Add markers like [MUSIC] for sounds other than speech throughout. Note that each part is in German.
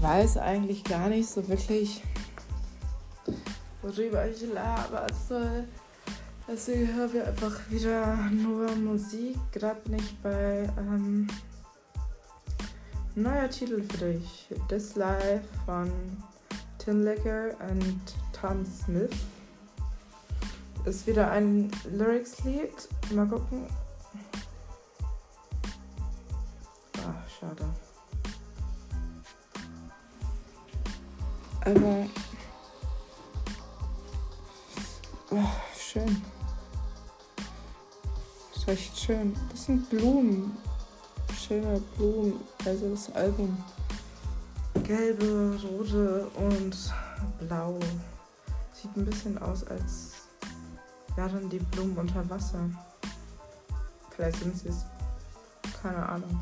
weiß eigentlich gar nicht so wirklich, worüber ich labern soll. Deswegen hören wir einfach wieder nur Musik. Gerade bin ich bei ähm, neuer Titel für dich. This Life von Tim Licker und Tom Smith. Ist wieder ein Lyrics-Lied. Mal gucken. Aber. Oh, schön. Das ist echt schön. Das sind Blumen. Schöne Blumen. Also das Album. Gelbe, rote und blau. Sieht ein bisschen aus als dann die Blumen unter Wasser. Vielleicht sind sie es. Keine Ahnung.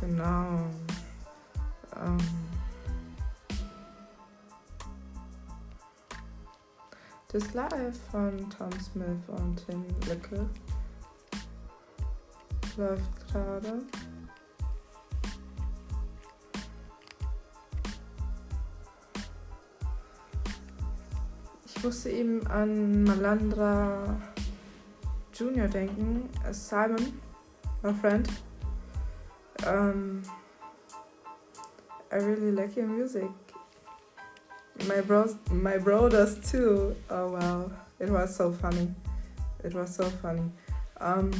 Genau. Ähm Das Live von Tom Smith und Tim Lecke läuft gerade. Ich musste eben an Malandra Junior denken, Simon, my friend. Um, I really like your music. My bro, my brothers too. Oh wow, it was so funny. It was so funny. Um,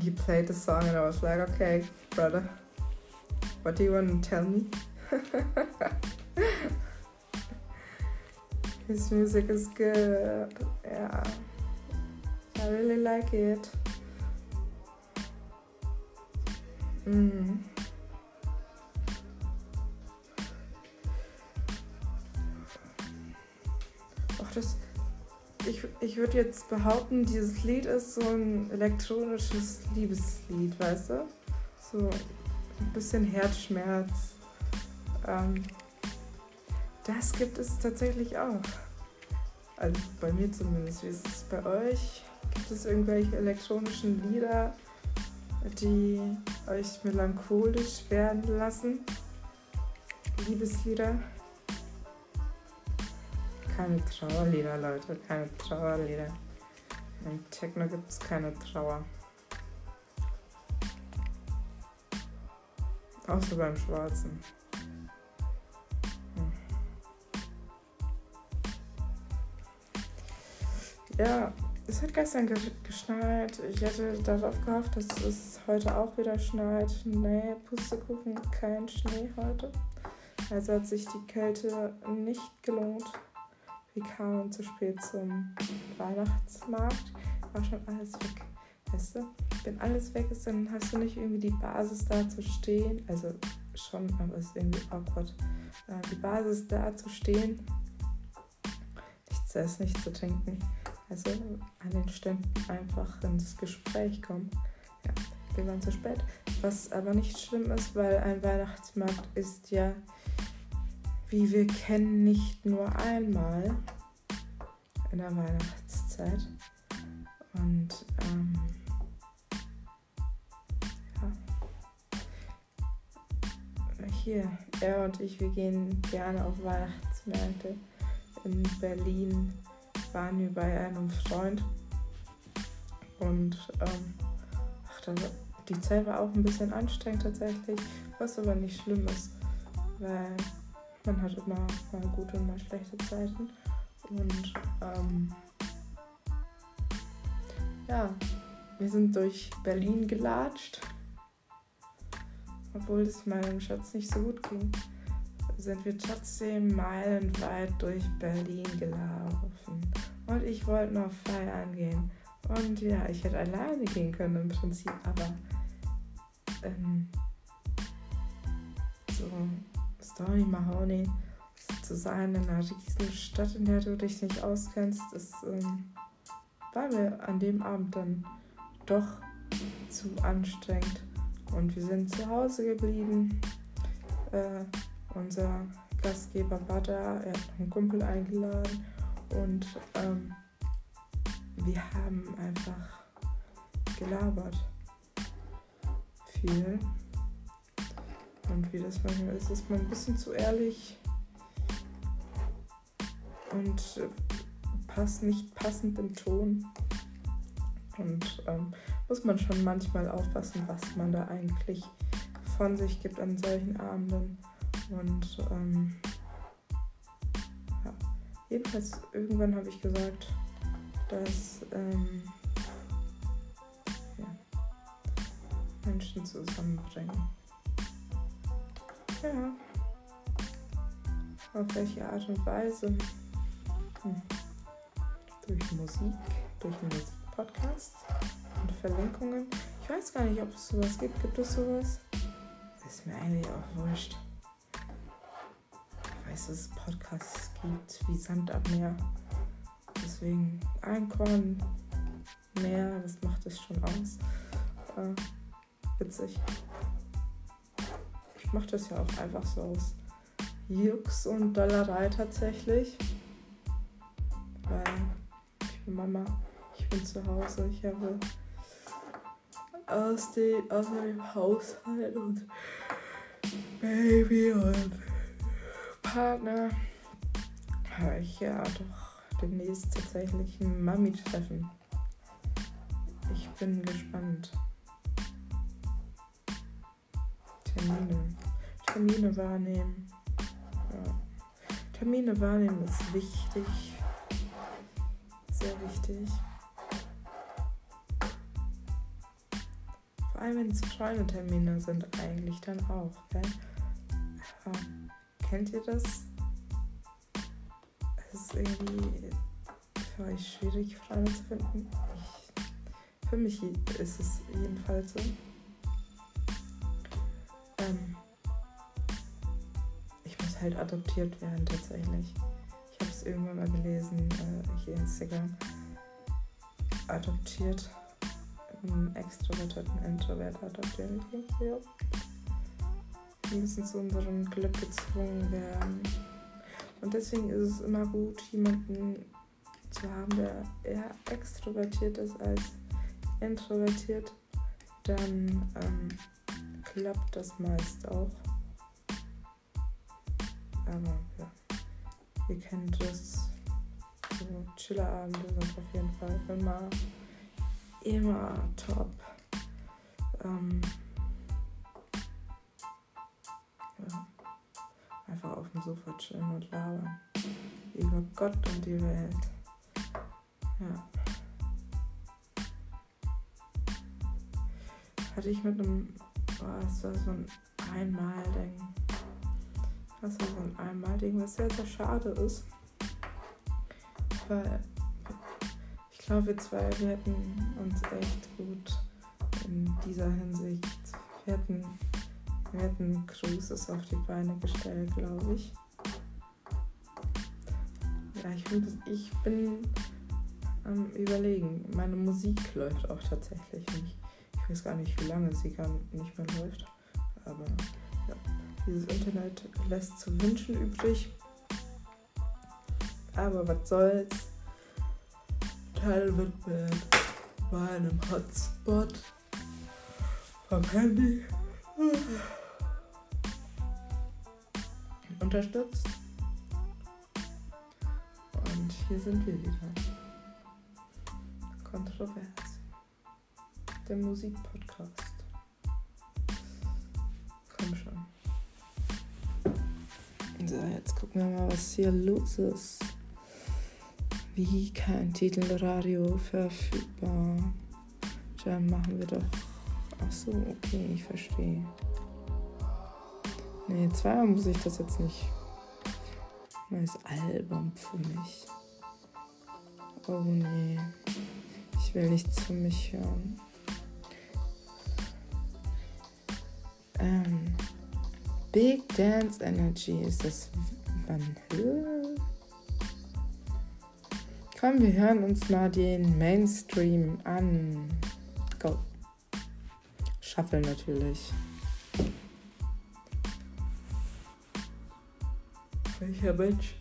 he played the song and I was like, okay, brother, what do you want to tell me? [LAUGHS] His music is good. Yeah, I really like it. Mm. Würde jetzt behaupten, dieses Lied ist so ein elektronisches Liebeslied, weißt du? So ein bisschen Herzschmerz. Ähm, das gibt es tatsächlich auch. Also bei mir zumindest. Wie ist es bei euch? Gibt es irgendwelche elektronischen Lieder, die euch melancholisch werden lassen? Liebeslieder? Keine Trauerlieder, Leute. Keine Trauerlieder. Im Techno gibt es keine Trauer. Außer beim Schwarzen. Hm. Ja, es hat gestern ge geschneit. Ich hätte darauf gehofft, dass es heute auch wieder schneit. Nee, Pustekuchen, kein Schnee heute. Also hat sich die Kälte nicht gelohnt. Wir kamen zu spät zum Weihnachtsmarkt. War schon alles weg. Weißt du, wenn alles weg ist, dann hast du nicht irgendwie die Basis da zu stehen. Also schon, aber es ist irgendwie awkward. Äh, die Basis da zu stehen, nichts zu essen, nichts zu trinken. Also an den Ständen einfach ins Gespräch kommen. Ja, wir waren zu spät. Was aber nicht schlimm ist, weil ein Weihnachtsmarkt ist ja wie wir kennen, nicht nur einmal in der Weihnachtszeit. Und ähm, ja. Hier, er und ich, wir gehen gerne auf Weihnachtsmärkte. In Berlin waren wir bei einem Freund. Und ähm, ach, da, die Zeit war auch ein bisschen anstrengend tatsächlich, was aber nicht schlimm ist, weil man hat immer mal gute und mal schlechte Zeiten. Und ähm, ja, wir sind durch Berlin gelatscht. Obwohl es meinem Schatz nicht so gut ging, sind wir trotzdem meilenweit durch Berlin gelaufen. Und ich wollte noch feiern gehen. Und ja, ich hätte alleine gehen können im Prinzip, aber ähm, Story Mahoney zu sein in einer riesen Stadt, in der du dich nicht auskennst, ist, ähm, war mir an dem Abend dann doch zu anstrengend. Und wir sind zu Hause geblieben. Äh, unser Gastgeber war da, er hat einen Kumpel eingeladen und ähm, wir haben einfach gelabert. Viel Und wie das manchmal ist, ist man ein bisschen zu ehrlich und äh, passt nicht passend im Ton. Und ähm, muss man schon manchmal aufpassen, was man da eigentlich von sich gibt an solchen Abenden. Und ähm, ja. jedenfalls irgendwann habe ich gesagt, dass ähm, ja, Menschen zusammenbringen. Ja. Auf welche Art und Weise? Hm. Durch Musik, durch einen Musikpodcast und Verlinkungen. Ich weiß gar nicht, ob es sowas gibt. Gibt es sowas? Das ist mir eigentlich auch wurscht. Ich weiß, dass es Podcasts gibt wie Sand am Meer. Deswegen Einkorn, Meer, das macht es schon aus. Äh, witzig. Ich mache das ja auch einfach so aus Jux und Dollerei tatsächlich. Weil ich bin Mama, ich bin zu Hause, ich habe aus, den, aus dem Haushalt und Baby und Partner habe ich ja doch demnächst tatsächlich ein Mami-Treffen. Ich bin gespannt. Termine. Termine wahrnehmen. Ja. Termine wahrnehmen ist wichtig. Sehr wichtig. Vor allem wenn es Freundetermine sind eigentlich dann auch. Gell? Ja. Kennt ihr das? Es ist irgendwie für euch schwierig, Freunde zu finden. Ich, für mich ist es jedenfalls so. Ähm, ich muss halt adoptiert werden tatsächlich. Ich habe es irgendwann mal gelesen, äh, hier Instagram. Adoptiert. Einen extrovertierten Introvert adoptieren. Ja. Wir müssen zu unserem Glück gezwungen werden. Und deswegen ist es immer gut, jemanden zu haben, der eher extrovertiert ist als introvertiert. Dann ähm, klappt das meist auch. Aber ja, ihr kennt das. So Chillerabende sind auf jeden Fall immer, immer top. Ähm, ja. Einfach auf dem Sofa chillen und labern. Über Gott und die Welt. Ja. Hatte ich mit einem oh, es war so ein Einmal-Ding. Das war so ein Einmal-Ding, was sehr, sehr schade ist. Weil ich glaube, wir zwei, wir hätten uns echt gut in dieser Hinsicht. Wir hätten, wir hätten Cruises auf die Beine gestellt, glaube ich. Ja, ich, find, ich bin am Überlegen. Meine Musik läuft auch tatsächlich nicht weiß gar nicht, wie lange sie gar nicht mehr läuft. Aber ja, dieses Internet lässt zu wünschen übrig. Aber was soll's. Teil wird mit meinem Hotspot vom Handy unterstützt. Und hier sind wir wieder. Kontrovers der Musikpodcast. Komm schon. So, jetzt gucken wir mal, was hier los ist. Wie kein Titelradio verfügbar. Dann machen wir doch. Ach so, okay, ich verstehe. Nee, zweimal muss ich das jetzt nicht. Neues Album für mich. Oh nee. Ich will nichts für mich hören. Ähm, Big Dance Energy ist das Höhe? Komm, wir hören uns mal den Mainstream an. Go. Shuffle natürlich. Welcher Mensch?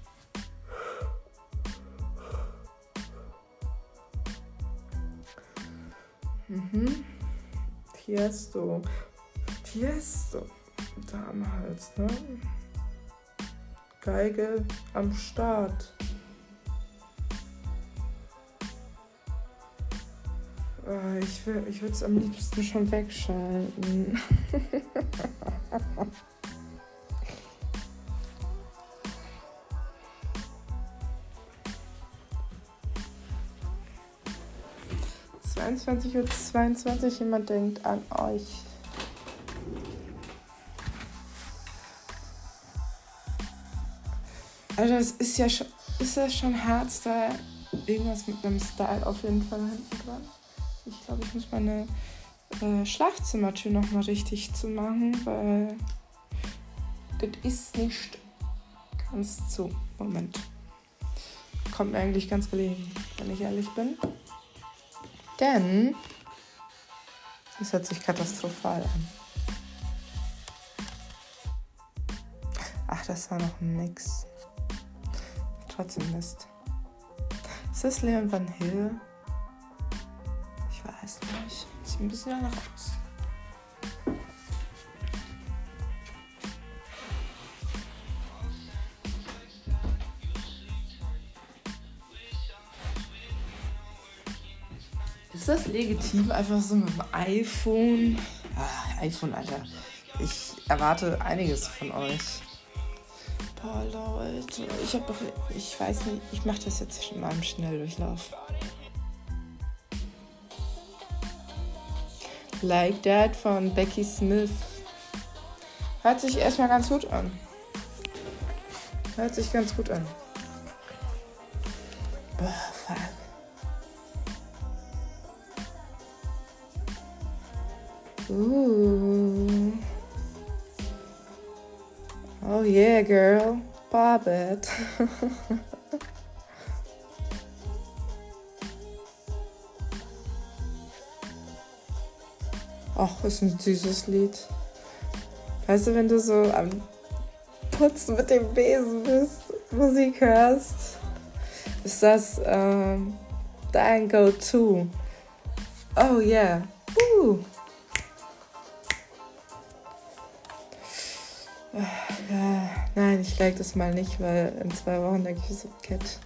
Mhm. Tiesto. Tiesto. Da am Hals, ne? Geige am Start. Oh, ich ich würde es am liebsten schon wegschalten. [LAUGHS] 22.22 Uhr 22, jemand denkt an euch. Also es ist ja schon, ist ja schon Hardstyle. Irgendwas mit einem Style auf jeden Fall hinten dran. Ich glaube, ich muss meine äh, Schlafzimmertür nochmal richtig zu machen, weil das ist nicht ganz zu. Moment. Kommt mir eigentlich ganz gelegen, wenn ich ehrlich bin. Denn es hört sich katastrophal an. Ach, das war noch ein Mix. Trotzdem Mist. Ist das Leon Van Hill? Ich weiß nicht. Sieht ein bisschen danach aus. das legitim, einfach so mit dem iPhone? Ah, iPhone, Alter. Ich erwarte einiges von euch. Boah, Leute. Ich hab doch. Ich weiß nicht, ich mach das jetzt mal im Schnelldurchlauf. Like That von Becky Smith. Hört sich erstmal ganz gut an. Hört sich ganz gut an. [LAUGHS] Ach, ist ein süßes Lied. Weißt du, wenn du so am Putzen mit dem Besen bist, Musik hörst, ist das ähm, dein Go-To. Oh yeah. Like das mal nicht, weil in zwei Wochen denke ich so, Cat.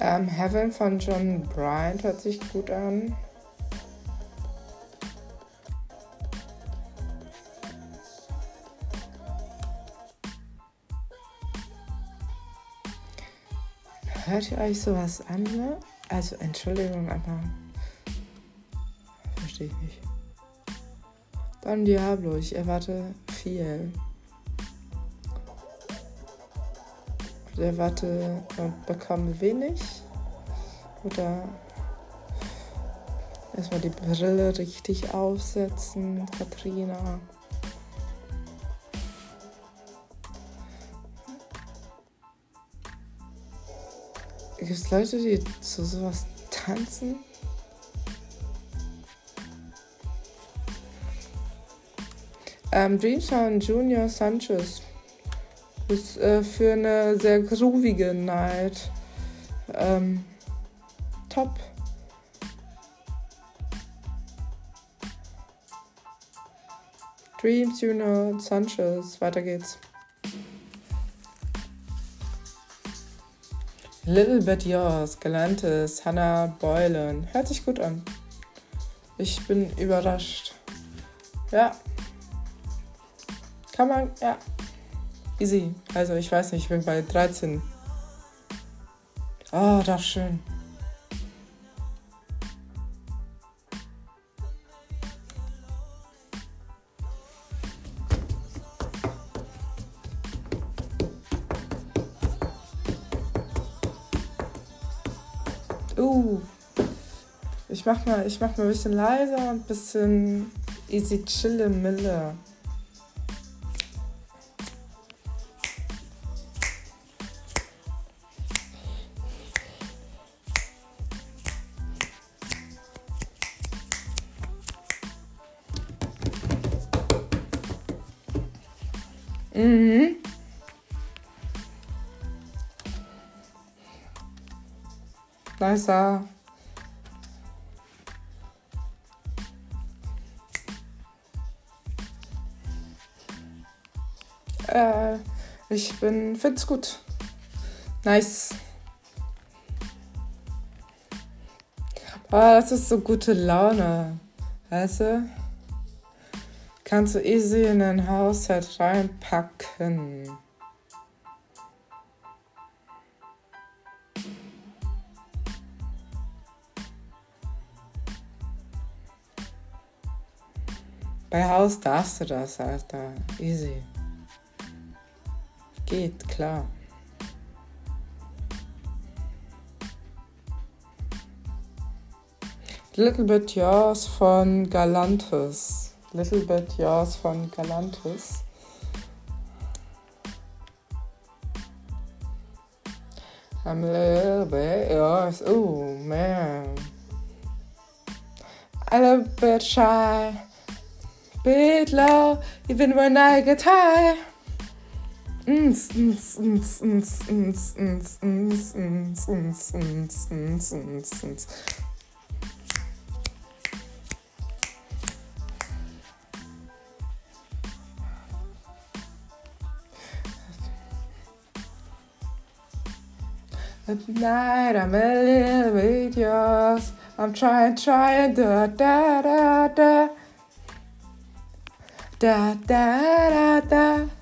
Ähm, Heaven von John Bryant hört sich gut an. Hört ihr euch sowas an? Ne? Also Entschuldigung, aber verstehe ich nicht. Don Diablo, ich erwarte viel. Ich erwarte und bekomme wenig. Oder erstmal die Brille richtig aufsetzen, Katrina. Gibt es Leute, die zu sowas tanzen? Ähm, Dreams von Junior Sanchez ist äh, für eine sehr groovige Night ähm, top. Dreams Junior Sanchez, weiter geht's. Little Bit Yours, Galantis, Hannah Boylan. Hört sich gut an. Ich bin überrascht. Ja. Kann man, ja. Easy. Also ich weiß nicht, ich bin bei 13. Oh, das schön. Ich mach mal, ich mach mal ein bisschen leiser und ein bisschen easy chille Mille. Mhm. Nicer. Ich bin, find's gut. Nice. Oh, das ist so gute Laune. Weißt du? Kannst du easy in ein Haushalt reinpacken. Bei Haus darfst du das, Alter. Easy. Geht, klar. Little Bit Yours von Galantis. Little Bit Yours von Galantis. I'm a little bit yours. Oh man. A little bit shy. Bit low. Even when I get high. Ns, ns, ns, ns, ns, ns, ns, ns, ns, ns, ns, ns, ns. At night I'm a little bit yours. I'm trying, trying, da da da da. Da da da da.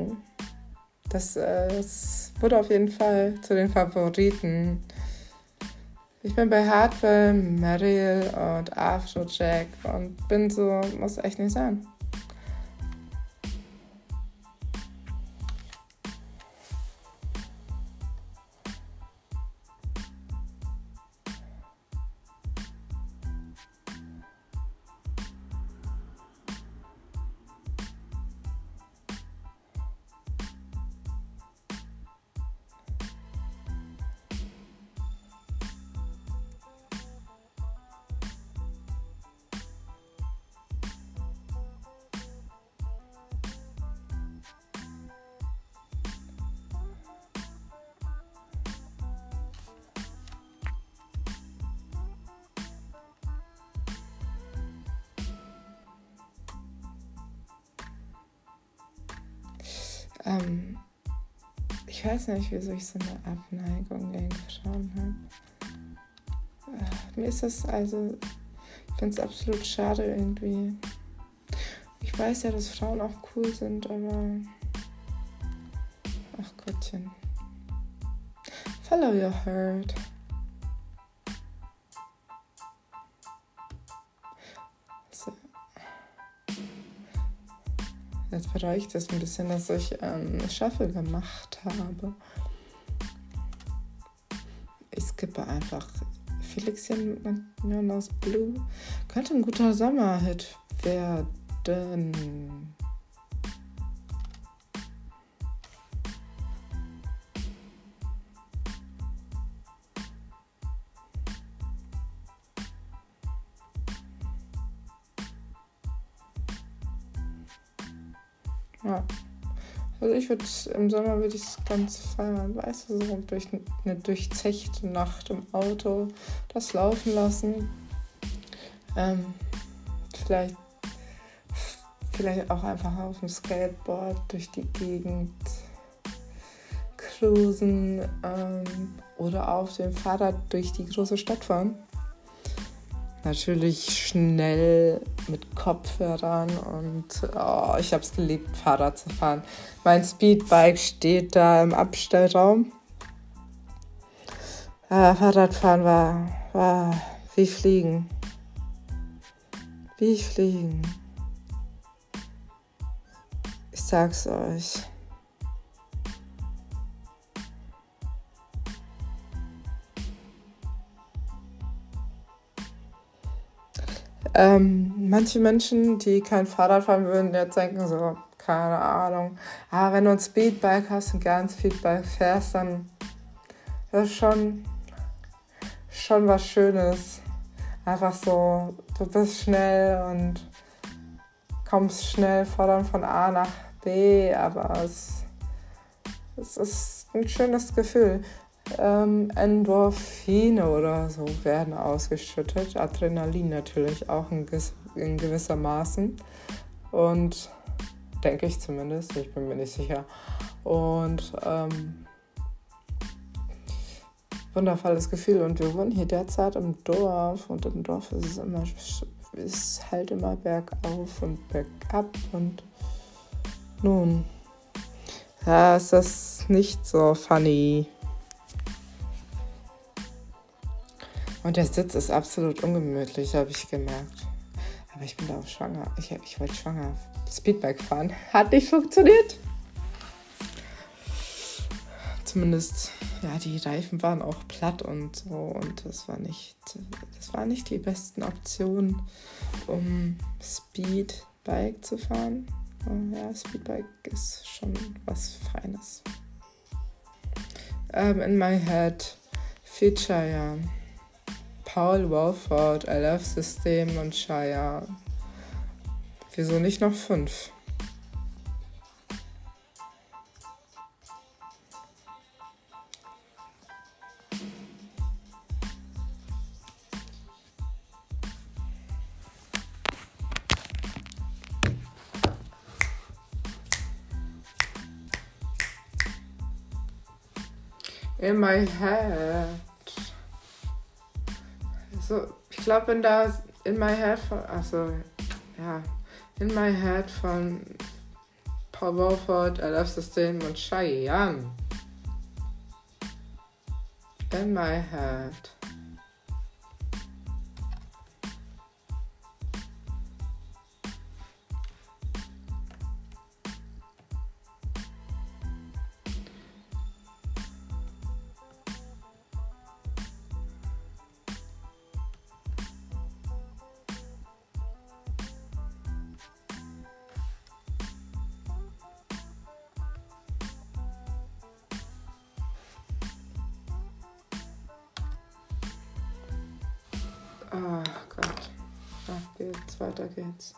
das, äh, das wurde auf jeden Fall zu den Favoriten. Ich bin bei Hardwell, Mariel und Afrojack und bin so, muss echt nicht sein. Nicht, wieso ich so eine Abneigung gegen Frauen habe. Äh, mir ist das also, ich finde es absolut schade irgendwie. Ich weiß ja, dass Frauen auch cool sind, aber. Ach Gottchen. Follow your heart. Jetzt bereue ich das ein bisschen, dass ich ähm, Shuffle gemacht habe. Ich skippe einfach. Felixchen aus Blue könnte ein guter Sommerhit werden. Ich würde im Sommer würde ich es ganz feiern, weißt du, so durch eine durchzechte Nacht im Auto das laufen lassen. Ähm, vielleicht, vielleicht auch einfach auf dem Skateboard durch die Gegend cruisen ähm, oder auf dem Fahrrad durch die große Stadt fahren natürlich schnell mit Kopfhörern und oh, ich habe es geliebt, Fahrrad zu fahren. Mein Speedbike steht da im Abstellraum. Äh, Fahrradfahren war, war wie Fliegen. Wie Fliegen. Ist sag's euch. Ähm, manche Menschen, die kein Fahrrad fahren würden, jetzt denken so, keine Ahnung. Aber ah, wenn du ein Speedbike hast und gern Speedbike fährst, dann das ist schon, schon was Schönes. Einfach so, du bist schnell und kommst schnell von, von A nach B, aber es, es ist ein schönes Gefühl. Ähm, Endorphine oder so werden ausgeschüttet. Adrenalin natürlich auch in, in gewisser Maßen. Und denke ich zumindest, ich bin mir nicht sicher. Und ähm, wundervolles Gefühl. Und wir wohnen hier derzeit im Dorf und im Dorf ist es immer, ist halt immer bergauf und bergab und nun, ja, ist das nicht so funny. Und der Sitz ist absolut ungemütlich, habe ich gemerkt. Aber ich bin da auch schwanger. Ich, ich wollte schwanger Speedbike fahren. [LAUGHS] Hat nicht funktioniert. Zumindest, ja, die Reifen waren auch platt und so. Und das war nicht, das war nicht die besten Optionen, um Speedbike zu fahren. Und ja, Speedbike ist schon was Feines. Um, ähm, in my head, Feature, ja. Paul Walford, I Love System und Shire. Wieso nicht noch fünf? In my head so, ich glaube, wenn da in my head von, also ja, in my head von Paul Wolford, I Love System und Cheyenne. In my head. Geht's, weiter geht's.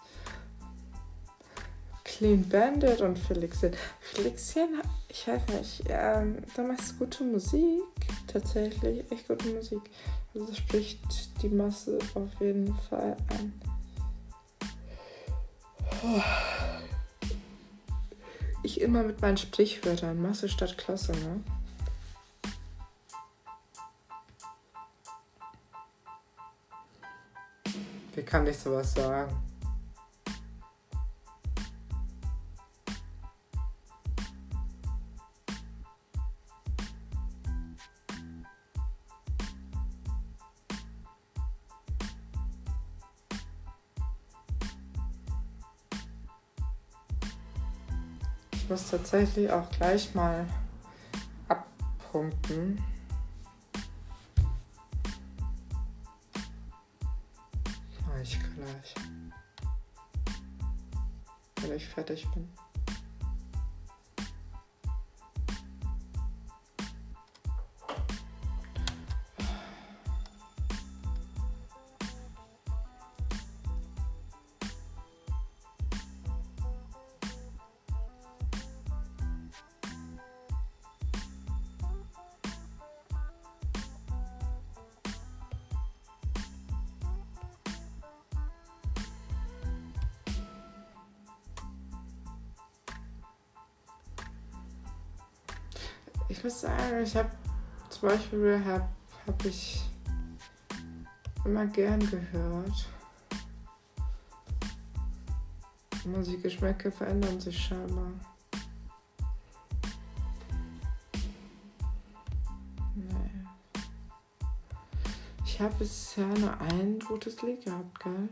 Clean Bandit und Felixien. Felixien, ich weiß nicht, ähm, da machst du gute Musik. Tatsächlich, echt gute Musik. Also das spricht die Masse auf jeden Fall an. Ich immer mit meinen Sprichwörtern. Masse statt Klasse, ne? Kann ich sowas sagen? Ich muss tatsächlich auch gleich mal abpumpen. Fertig bin. Ich muss sagen, ich habe zum Beispiel habe hab ich immer gern gehört. Musikgeschmäcke verändern sich scheinbar. Nee. Ich habe bisher nur ein gutes Lied gehabt, gell?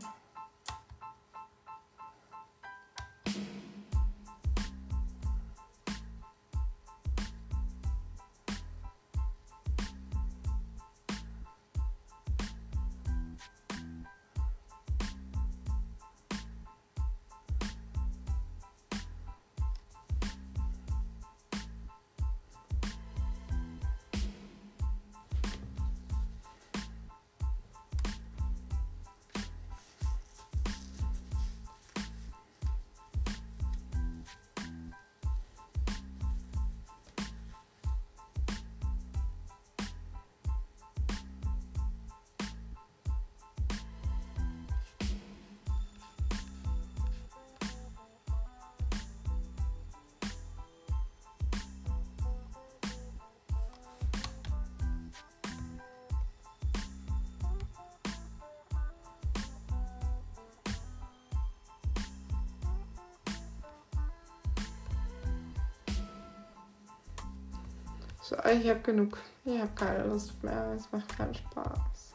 Ich habe genug. Ich habe keine Lust mehr. Es macht keinen Spaß.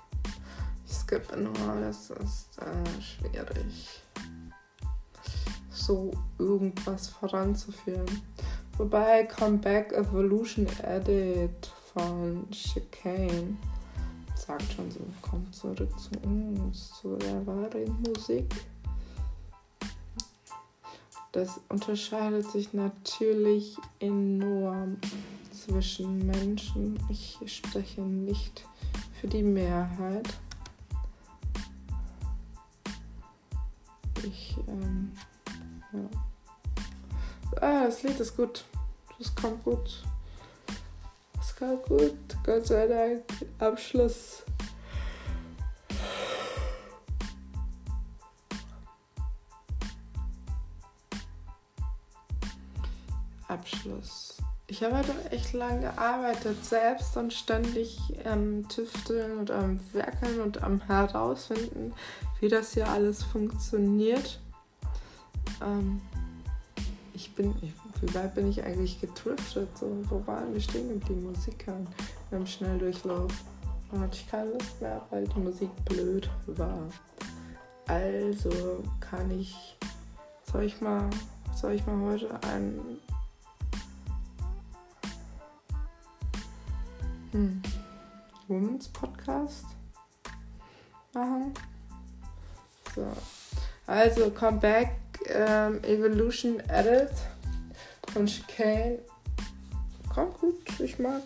Ich skippe nur. Es ist äh, schwierig, so irgendwas voranzuführen. Wobei Comeback Evolution Edit von Chicane sagt schon so, kommt zurück zu uns, zu der wahren Musik. Das unterscheidet sich natürlich enorm zwischen Menschen. Ich spreche nicht für die Mehrheit. Ich, ähm, ja. Ah, das Lied ist gut. Das kommt gut. Das kommt gut. Gott sei Dank. Abschluss. Abschluss. Ich habe heute echt lange gearbeitet, selbst und ständig ähm, tüfteln und am Werkeln und am herausfinden, wie das hier alles funktioniert. Ähm, ich bin, ich, wie weit bin ich eigentlich getriftet? So, wo waren wir stehen geblieben? Musik hören im Schnelldurchlauf. Da hatte ich keine Lust mehr, weil die Musik blöd war. Also kann ich, soll ich mal, soll ich mal heute ein hm, Women's Podcast machen. So. Also, Comeback ähm, Evolution Edit von Chicane. Kommt gut, ich mag.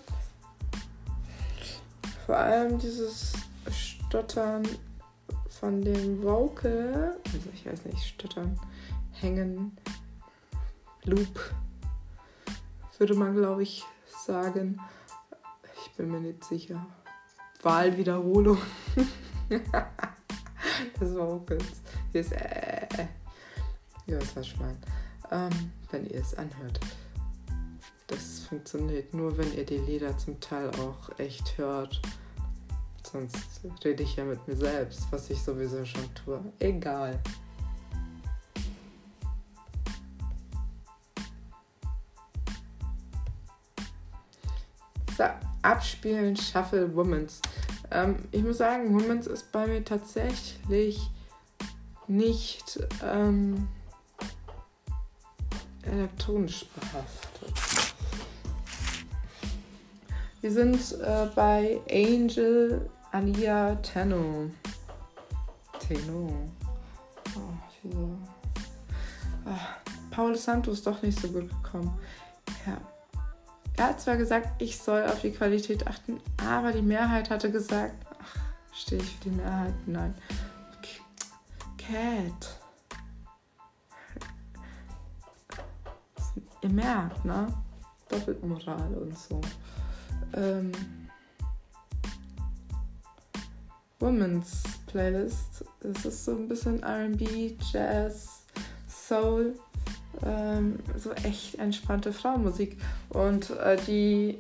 Vor allem dieses Stottern von dem Vocal, also ich weiß nicht, Stottern, Hängen, Loop, würde man glaube ich sagen bin mir nicht sicher. Wahlwiederholung. [LAUGHS] das war auch ganz. Hier ist äh, äh. Ja, das war Schwein. Ähm, wenn ihr es anhört. Das funktioniert nur, wenn ihr die Lieder zum Teil auch echt hört. Sonst rede ich ja mit mir selbst, was ich sowieso schon tue. Egal. So abspielen, Shuffle, Womans. Ähm, ich muss sagen, Womans ist bei mir tatsächlich nicht ähm, elektronisch behaftet. Wir sind äh, bei Angel Alia Tenno. Tenno. Oh, ah, Paul Santos doch nicht so gut gekommen. Ja, er hat zwar gesagt, ich soll auf die Qualität achten, aber die Mehrheit hatte gesagt, ach, stehe ich für die Mehrheit? Nein. Cat. Ihr merkt, ne? Doppelmoral und so. Ähm, Women's Playlist. Es ist so ein bisschen RB, Jazz, Soul ähm, so echt entspannte Frauenmusik. Und äh, die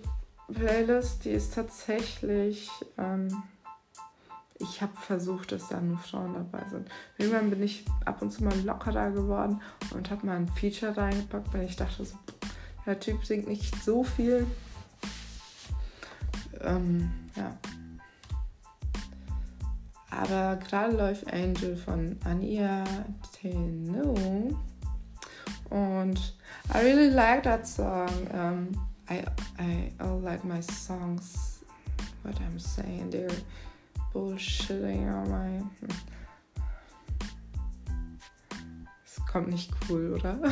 Playlist, die ist tatsächlich. Ähm, ich habe versucht, dass da nur Frauen dabei sind. Irgendwann bin ich ab und zu mal lockerer geworden und habe mal ein Feature reingepackt, weil ich dachte, so, der Typ singt nicht so viel. Ähm, ja. Aber gerade läuft Angel von Ania Teno und I really like that song. Um, I, I, I like my songs, what I'm saying, they're bullshitting on my. Es kommt nicht cool, oder? [LAUGHS]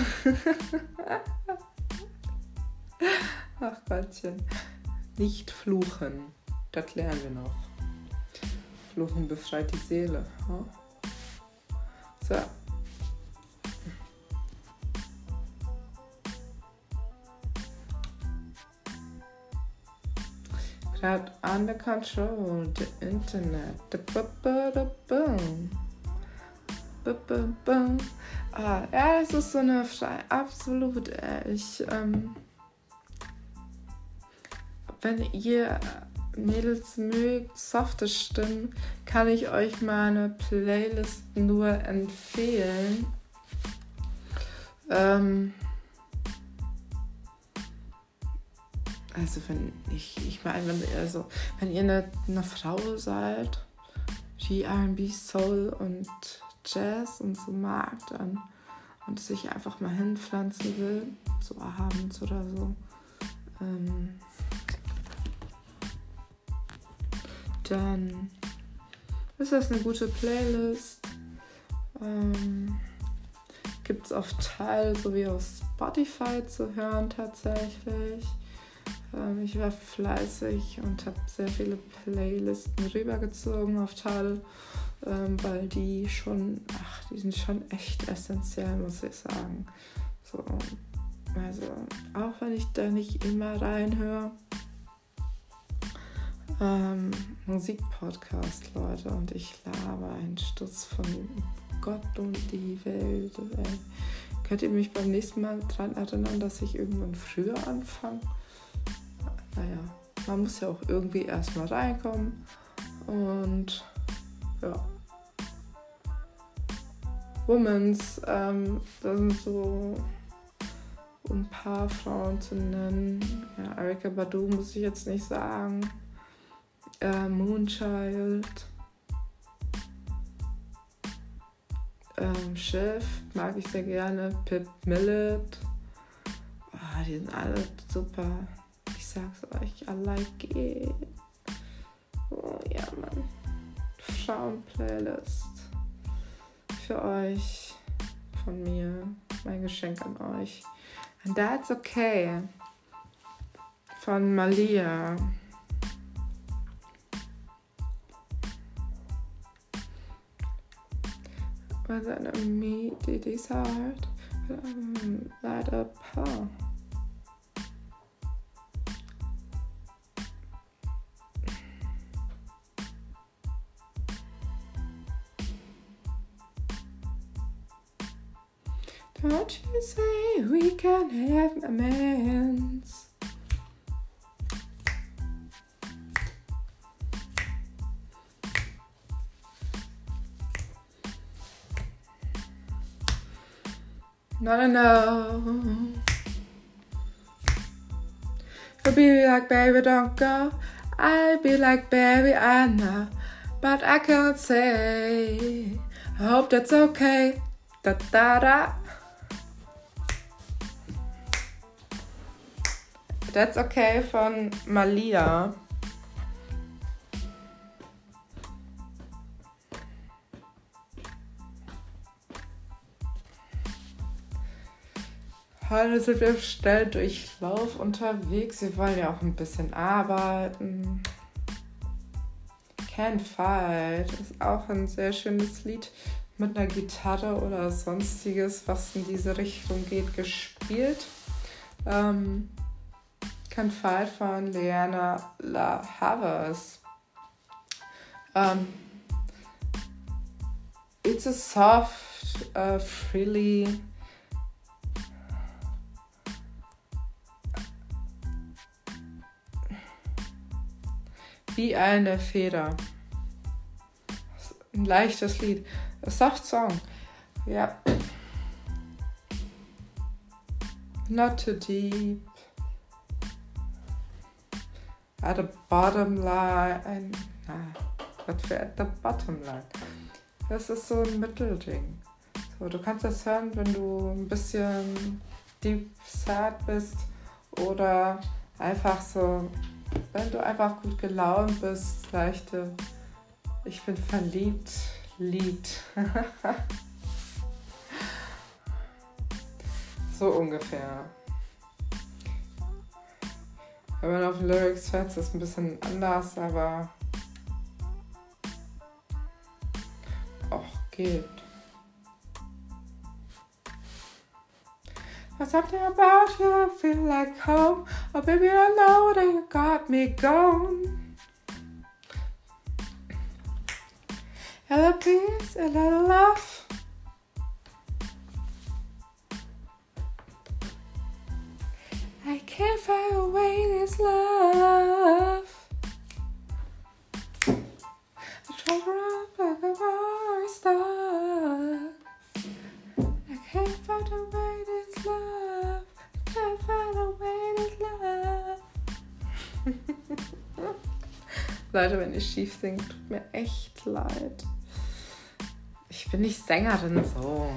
Ach Gottchen. Nicht fluchen. Das lernen wir noch. Fluchen befreit die Seele. So. Cloud under control, the internet. The boom. Boom. Ah, ja, es ist so eine Frage. Absolut. Äh, ich, ähm, wenn ihr Mädels mögt, softe Stimmen, kann ich euch meine Playlist nur empfehlen. Ähm, also wenn ich, ich meine, wenn, also, wenn ihr eine, eine Frau seid, die RB, Soul und Jazz und so mag, dann und sich einfach mal hinpflanzen will, so abends oder so, ähm, dann ist das eine gute Playlist. Ähm, Gibt es auf Teil sowie auf Spotify zu hören tatsächlich. Ähm, ich war fleißig und habe sehr viele Playlisten rübergezogen auf Teil, ähm, weil die schon, ach, die sind schon echt essentiell, muss ich sagen. So, also, auch wenn ich da nicht immer reinhöre, ähm, Musikpodcast, Leute, und ich laber einen Stutz von Gott und die Welt. Ey. Könnt ihr mich beim nächsten Mal daran erinnern, dass ich irgendwann früher anfange? Naja, man muss ja auch irgendwie erstmal reinkommen. Und ja. Womans, ähm, das sind so ein paar Frauen zu nennen. Ja, Erika Badu muss ich jetzt nicht sagen. Äh, Moonchild. ähm, Chef mag ich sehr gerne. Pip Millet. Oh, die sind alle super. Sag's euch, I like it. Oh ja, Mann. Frauen-Playlist. Für euch. Von mir. Mein Geschenk an euch. And that's okay. Von Malia. was an immediate heart um, light up huh. Don't you say we can have amends? No, no, no. You'll be like, baby, don't go. I'll be like, baby, I know. But I can't say. I hope that's okay. Da da da. That's okay von Malia. Heute sind wir schnell Durchlauf unterwegs. Wir wollen ja auch ein bisschen arbeiten. Can't Fight ist auch ein sehr schönes Lied mit einer Gitarre oder sonstiges, was in diese Richtung geht, gespielt. Ähm, Can't Fight von Leanna La Havas. Ähm, it's a soft, uh, freely wie eine Feder. Ein leichtes Lied. A soft song. Ja. Not too deep. At the bottom line. Na, was für at the bottom line? Das ist so ein Mittelding. So, du kannst das hören, wenn du ein bisschen deep sad bist oder einfach so wenn du einfach gut gelaunt bist, leichte, ich bin verliebt, liebt. [LAUGHS] so ungefähr. Wenn man auf Lyrics fährt, ist es ein bisschen anders, aber auch geht. What's something about you I feel like home. Oh, baby, I know that you got me. A little peace, a little love. I can't fire away this love. I don't run, but the bar is. I can't find away this love. I can't find away this love. [LAUGHS] Leute, wenn ich schief singe, tut mir echt leid. Ich bin nicht Sängerin so.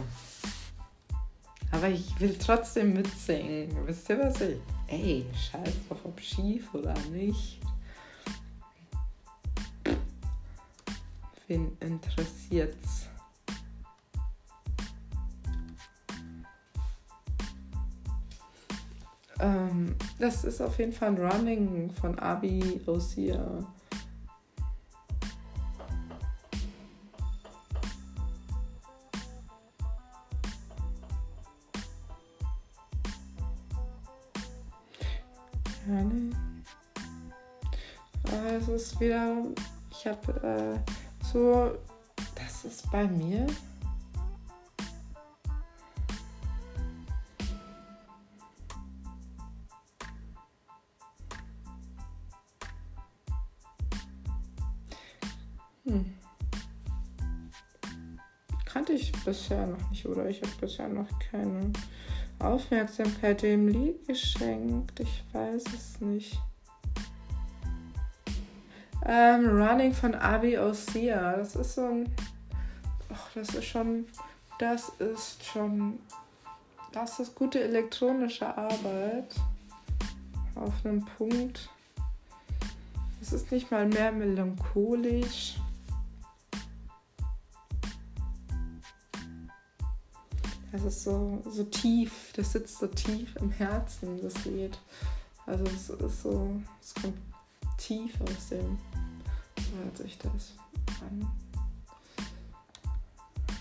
Aber ich will trotzdem mitsingen. Wisst ihr, was ich? Ey, scheiß doch ob schief oder nicht. Wen interessiert's? Ähm, das ist auf jeden Fall ein Running von Abi Osia. Ist wieder. Ich habe äh, so. Das ist bei mir. bisher noch nicht oder ich habe bisher noch keine Aufmerksamkeit dem Lied geschenkt. Ich weiß es nicht. Ähm, Running von Abi Osea. Das ist so ein. Ach, das ist schon. Das ist schon. Das ist gute elektronische Arbeit. Auf einem Punkt. Es ist nicht mal mehr melancholisch. Das ist so, so tief, das sitzt so tief im Herzen, das Lied. Also es ist so, es kommt tief aus dem, so hört sich das an.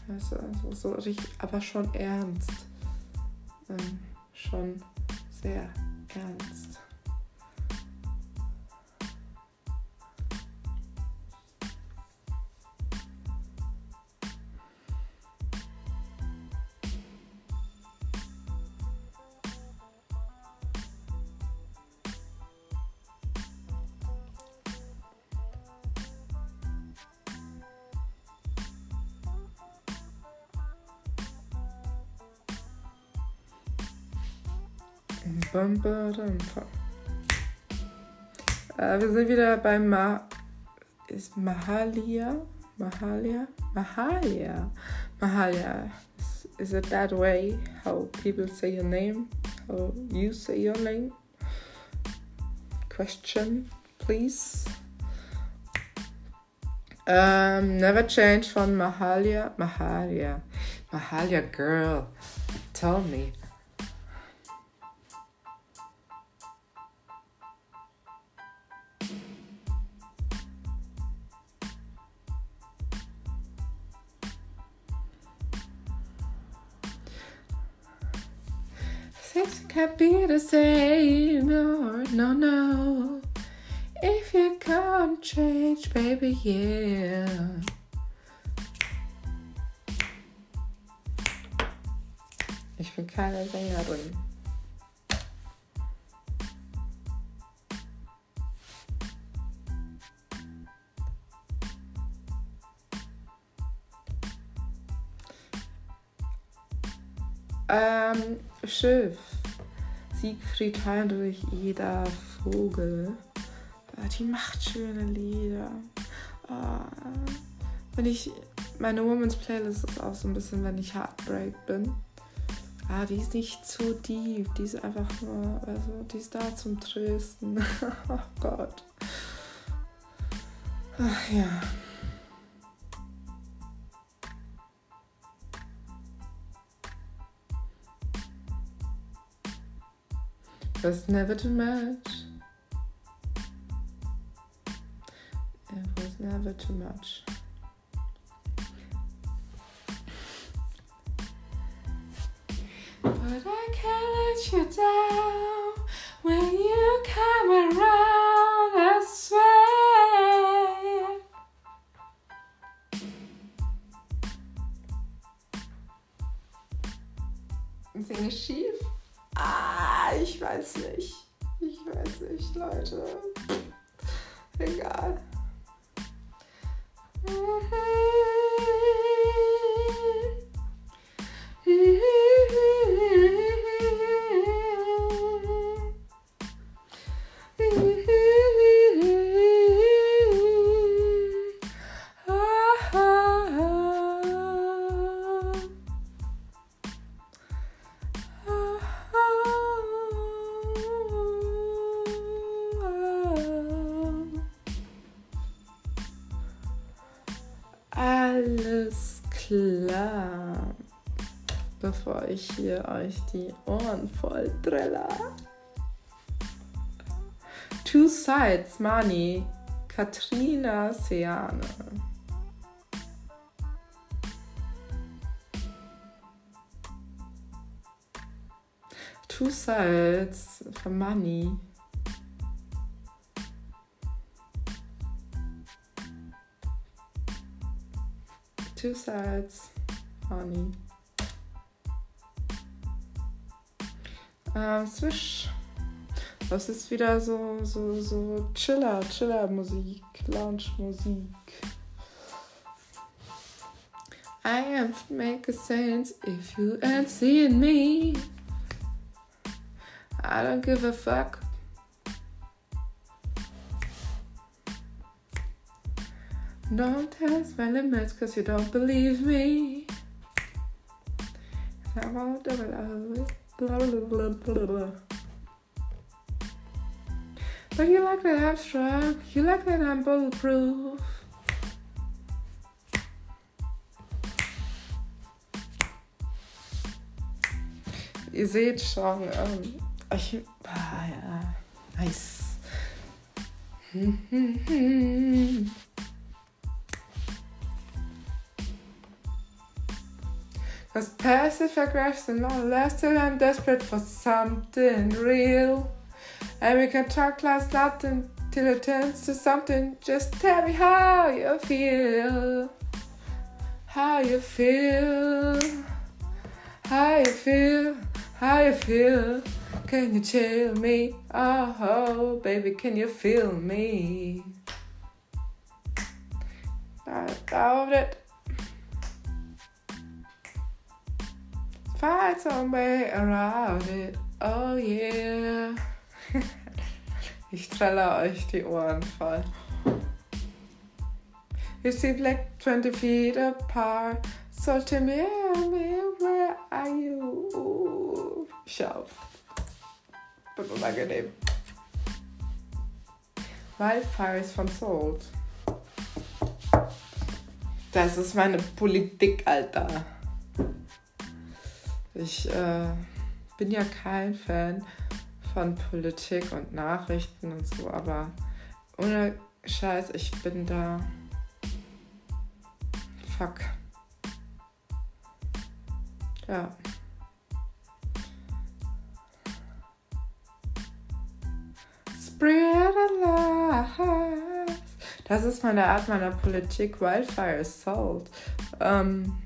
Also, also so richtig, aber schon ernst. Ähm, schon sehr ernst. Äh, wir sind wieder Ma ist Mahalia? Mahalia? Mahalia? Mahalia. Is, is it that way how people say your name? How you say your name? Question, please. Um, never change from Mahalia. Mahalia. Mahalia girl. Tell me. Can't be the. No, no, no. If you can't change, baby, yeah. Ich bin keine Sängerin. Ähm, Schiff. Siegfried Heinrich, Ida Vogel. Die macht schöne Lieder. Ah, wenn ich, meine Women's Playlist ist auch so ein bisschen, wenn ich Heartbreak bin. Ah, die ist nicht zu deep, die ist einfach nur, also die ist da zum Trösten. [LAUGHS] oh Gott. Ach ja. Was never too much. It was never too much. But I can't let you down when you come around, I swear. Singe schief. Ah, ich weiß nicht. Ich weiß nicht, Leute. Egal. [LAUGHS] Bevor ich hier euch die Ohren voll drille. Two Sides, Mani, Katrina Seane. Two Sides for Money. Two Sides, Honey. Ähm, Swish. Das ist wieder so, so, so Chiller, Chiller-Musik, Lounge-Musik. I to make a sense if you ain't seeing me. I don't give a fuck Don't test my limits cause you don't believe me. Blah, blah, blah, but you like that I'm you like that I'm bulletproof. Ihr seht schon, ähm, ich, ah, ja, nice. Cause passive aggression last till I'm desperate for something real. And we can talk like nothing till it turns to something. Just tell me how you feel. How you feel. How you feel. How you feel. Can you tell me? Oh, baby, can you feel me? I doubt it. Find some way around it. Oh yeah. [LAUGHS] ich trelle euch die Ohren voll. You seem like 20 feet apart. So tell me, where are you? Schau. Bin unangenehm. Wildfires von Salt. Das ist meine Politik, Alter. Ich äh, bin ja kein Fan von Politik und Nachrichten und so, aber ohne Scheiß, ich bin da. Fuck. Ja. Spread alive. Das ist meine Art meiner Politik. Wildfire Assault. Ähm,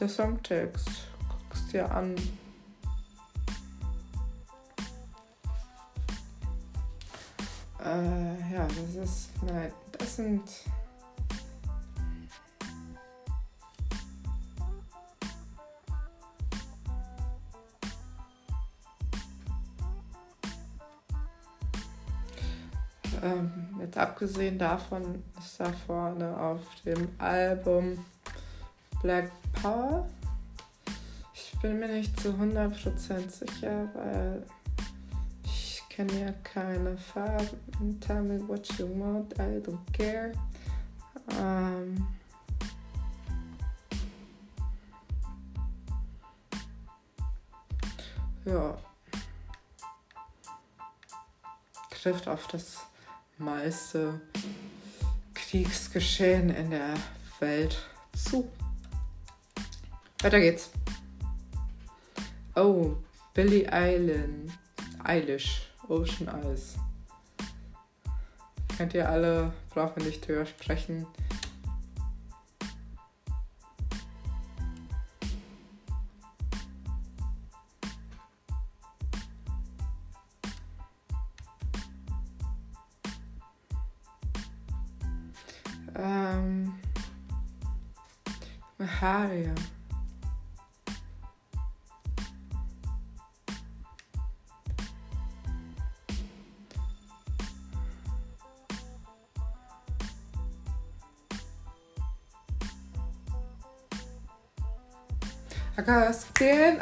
der Songtext dir an. Äh, ja, das ist. Nein, das sind. Ähm, jetzt abgesehen davon ist da vorne auf dem Album Black Power bin mir nicht zu 100% sicher, weil ich kenne ja keine Farben. Tell me what you want, I don't care. Ähm ja. Trifft auf das meiste Kriegsgeschehen in der Welt zu. Weiter geht's. Oh, Billie Eilish. Eilish. Ocean Eyes. Könnt ihr alle, brauchen wir nicht drüber sprechen.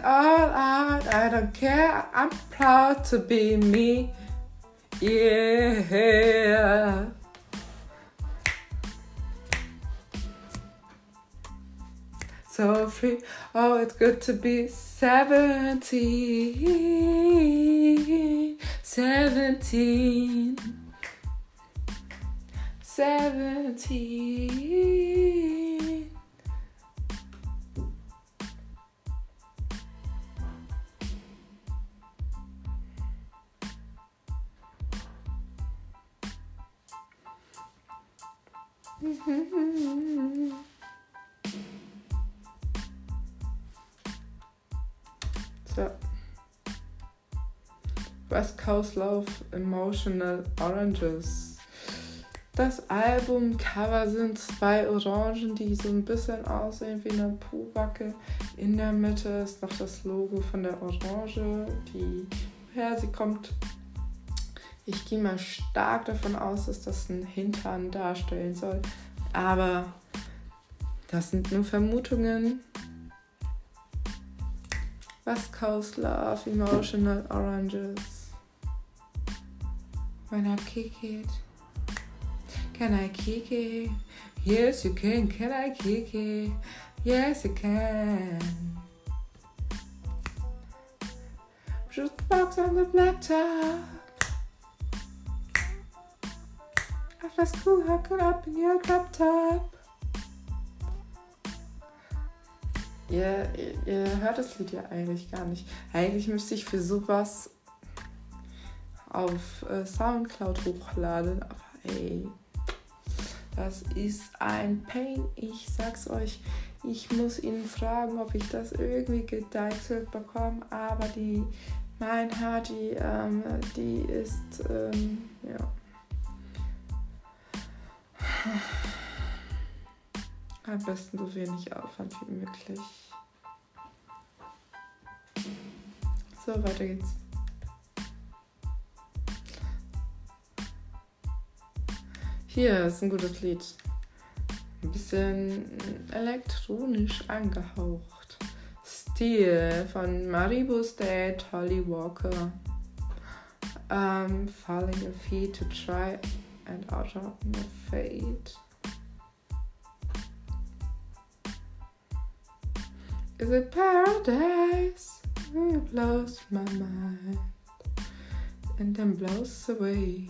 All out. I don't care. I'm proud to be me. Yeah. so free. Oh, it's good to be 17. 17. 17. [LAUGHS] So. West Coast Love Emotional Oranges. Das Albumcover sind zwei Orangen, die so ein bisschen aussehen wie eine Puhwacke. In der Mitte ist noch das Logo von der Orange, die ja, sie kommt. Ich gehe mal stark davon aus, dass das ein Hintern darstellen soll. Aber das sind nur Vermutungen. West Coast Love, Emotional Oranges. When I kick it. Can I kick it? Yes, you can. Can I kick it? Yes, you can. Jukebox on the black top. After school, hooking up in your drop top. Ihr, ihr, ihr hört das Lied ja eigentlich gar nicht. Eigentlich müsste ich für sowas auf äh, Soundcloud hochladen, aber ey, das ist ein Pain. Ich sag's euch, ich muss ihn fragen, ob ich das irgendwie gedeichselt bekomme, aber die, mein Hardy, ähm, die ist, ähm, ja. Am besten so wenig Aufwand wie möglich. So, weiter geht's. Hier ist ein gutes Lied. Ein bisschen elektronisch angehaucht. Stil von Maribus Dad, Holly Walker. Um, falling your feet to try and out of fate. Is it paradise? It blows my mind and then blows away.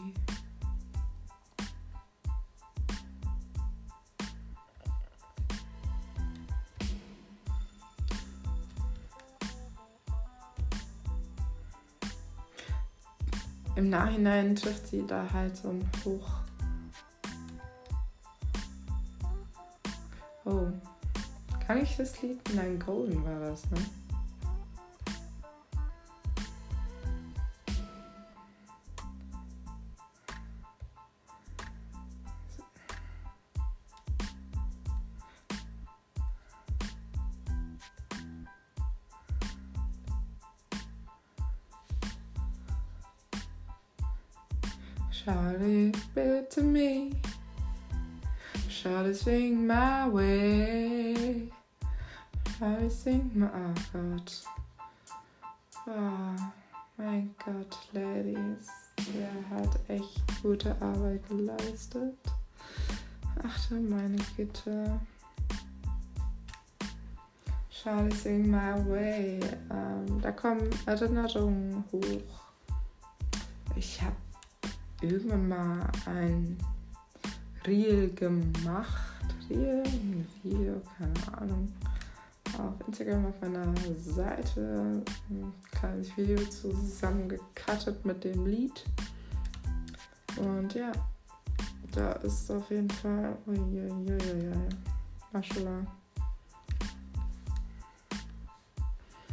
Im Nachhinein trifft sie da halt so ein Hoch. Oh. Kann ich das Lied? Nein, Golden war das, ne? Sing my. Gott. Oh, mein Gott, Ladies. Der hat echt gute Arbeit geleistet. Ach du meine Güte. Charlie, sing my way. Ähm, da kommen Erinnerungen hoch. Ich habe irgendwann mal ein Reel gemacht. Reel, ein Video, keine Ahnung. Auf Instagram auf meiner Seite ein kleines Video zusammengekattet mit dem Lied. Und ja, da ist auf jeden Fall. Uiuiuiui. Maschallah.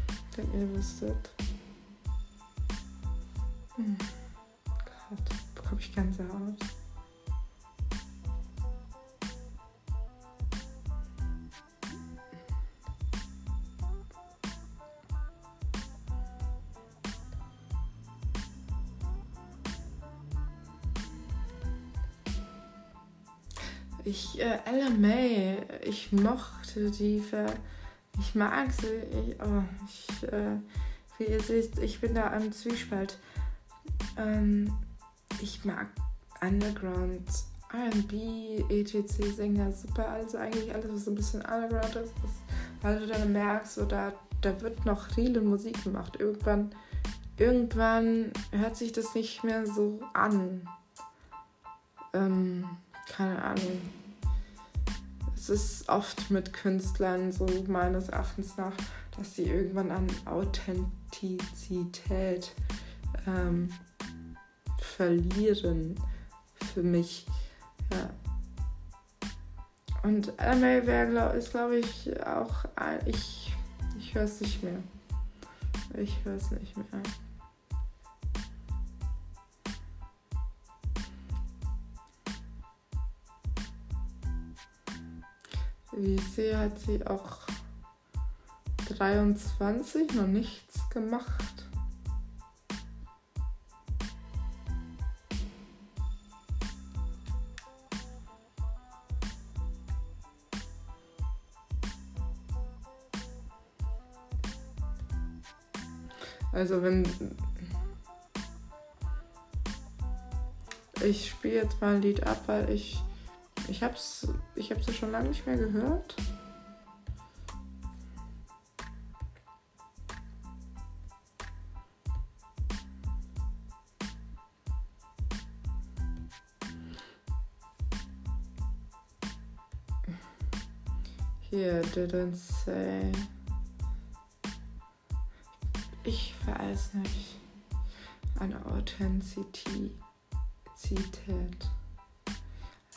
Ich denke, ihr wüsstet. Hm. Gott bekomme ich Gänsehaut. Ich, äh, Ella May, ich mochte die, Ver ich mag sie, ich, oh, ich, äh, wie ihr seht, ich bin da am Zwiespalt. Ähm, ich mag Underground, RB, ETC-Sänger, super. Also eigentlich alles, was so ein bisschen Underground ist, das weil du dann merkst, so, da, da wird noch reale Musik gemacht. Irgendwann, irgendwann hört sich das nicht mehr so an. Ähm, keine Ahnung. Es ist oft mit Künstlern so meines Erachtens nach, dass sie irgendwann an Authentizität ähm, verlieren für mich. Ja. Und LMA wäre, glaub, ist, glaube ich, auch. Ein, ich ich höre es nicht mehr. Ich höre es nicht mehr. Wie ich sehe, hat sie auch 23 noch nichts gemacht. Also wenn ich spiele jetzt mal ein Lied ab, weil ich ich hab's ich hab's ja schon lange nicht mehr gehört. Here didn't say? Ich weiß nicht, eine Authentizität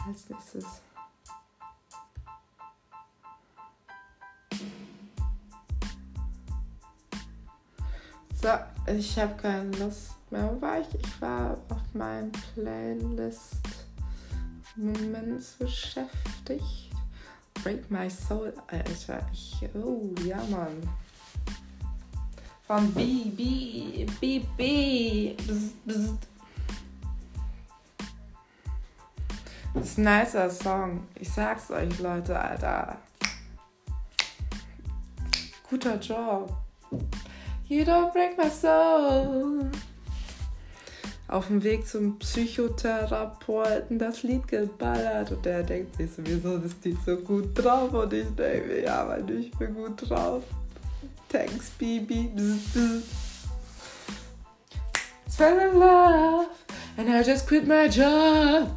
als nächstes. So, ich habe keine Lust mehr. Wo war ich? Ich war auf meinen Playlist Moments beschäftigt. Break My Soul, Alter. Ich, oh, ja, Mann. Von B, B, B, B. Bzz, bzz. Das ist ein nicer Song. Ich sag's euch, Leute, Alter. Guter Job. You don't break my soul. Auf dem Weg zum Psychotherapeuten das Lied geballert und der denkt sich sowieso, das Lied so gut drauf und ich denke, ja, weil ich bin gut drauf. Thanks, baby. Fell in love, and I just quit my job.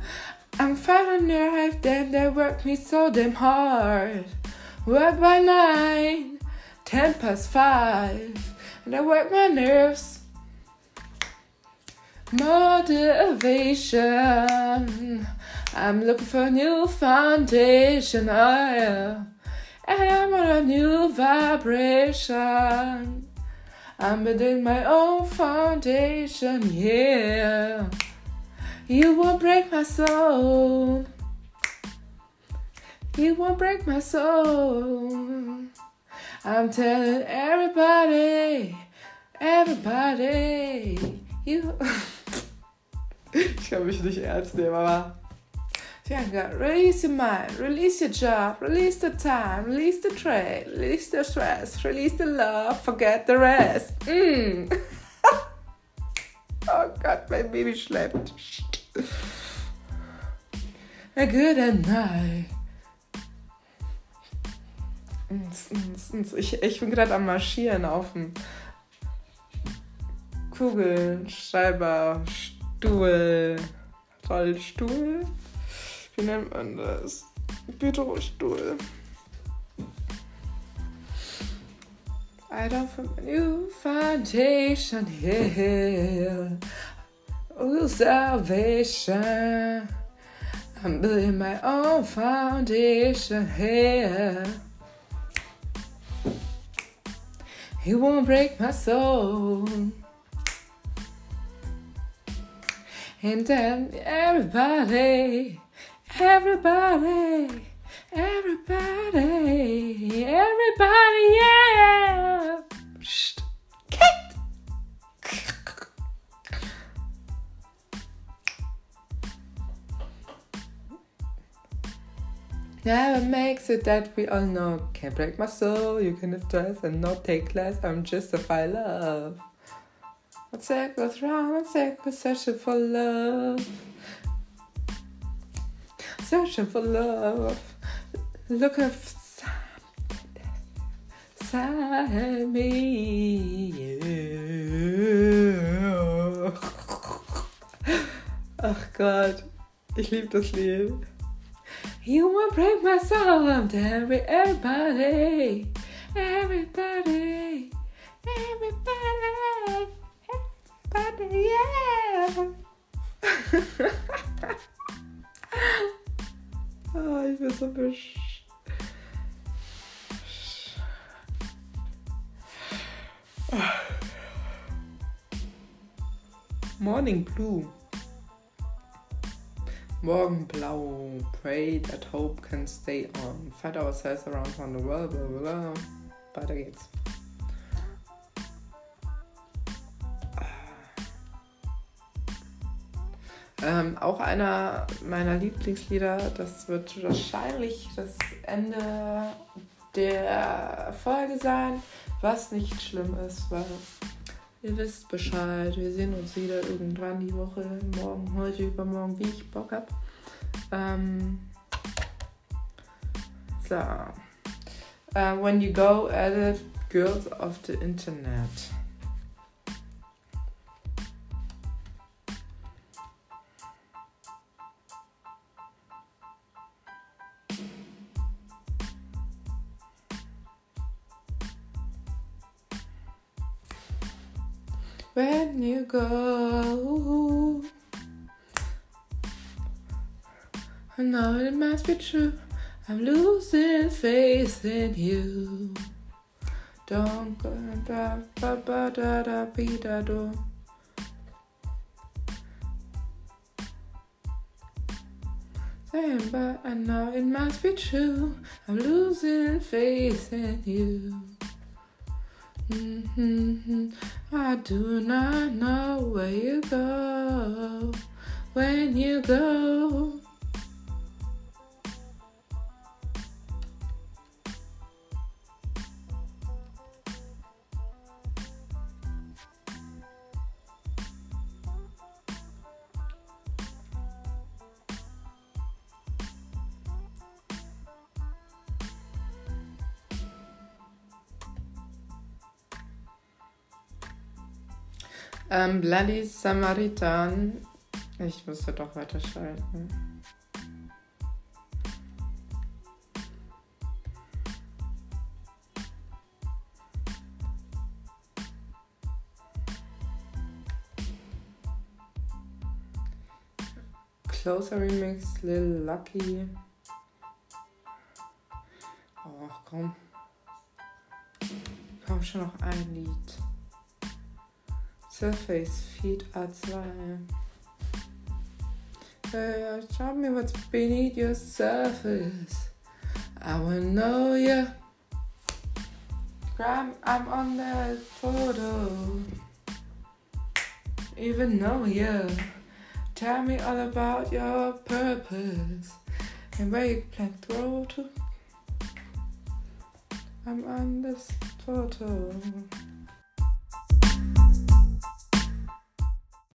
I'm five nerve, then they work me so damn hard. Work by nine, ten past five, and I work my nerves. Motivation. I'm looking for a new foundation. Yeah and I'm on a new vibration. I'm building my own foundation, yeah. You won't break my soul. You won't break my soul. I'm telling everybody, everybody, you. ich kann mich nicht ernst nehmen, aber Bianca, release your mind, release your job, release the time, release the trade, release the stress, release the love, forget the rest. Mm. [LAUGHS] oh Gott, mein Baby schleppt. A good night. Ich, ich bin gerade am Marschieren auf dem Kugelschreiber, Stuhl, Rollstuhl. Wie nennt man das? Bürostuhl. I don't from a new foundation here. Oh, salvation. I'm building my own foundation here. He won't break my soul. And then everybody Everybody, everybody, everybody, yeah. Psst. Never makes it that we all know. Can't break my soul, you can stress and not take less. I'm just a fire love. One sec goes round, one sec goes searching for love searching for love, looking for me. Ach Gott, ich liebe das Lied. You won't break my soul, I'm tell everybody, everybody, everybody, everybody, yeah. [LAUGHS] oh, ich so besch... Morning Blue. Morgenblau. Pray that hope can stay on. Fight ourselves around on the world. Blah, blah, blah. Weiter geht's. Ähm, auch einer meiner Lieblingslieder, das wird wahrscheinlich das Ende der Folge sein, was nicht schlimm ist, weil Ihr wisst Bescheid. Wir sehen uns wieder irgendwann die Woche. Morgen, heute, übermorgen, wie ich Bock hab. Ähm, so. Uh, when you go at it, girls of the internet. When you go. I know it must be true. I'm losing faith in you. Don't go da ba ba da da be da do. Saying, but I know it must be true. I'm losing faith in you. Mm-hmm. I do not know where you go when you go. Ähm, Bloody Samaritan. Ich musste doch weiterschalten. Closer Remix, Lil Lucky. Ach komm. Komm schon noch ein Lied. Surface Feed A2. Uh, show me what's beneath your surface. I wanna know ya. Grab, I'm on that photo. Even know you. Tell me all about your purpose and where you plan to to. I'm on this photo.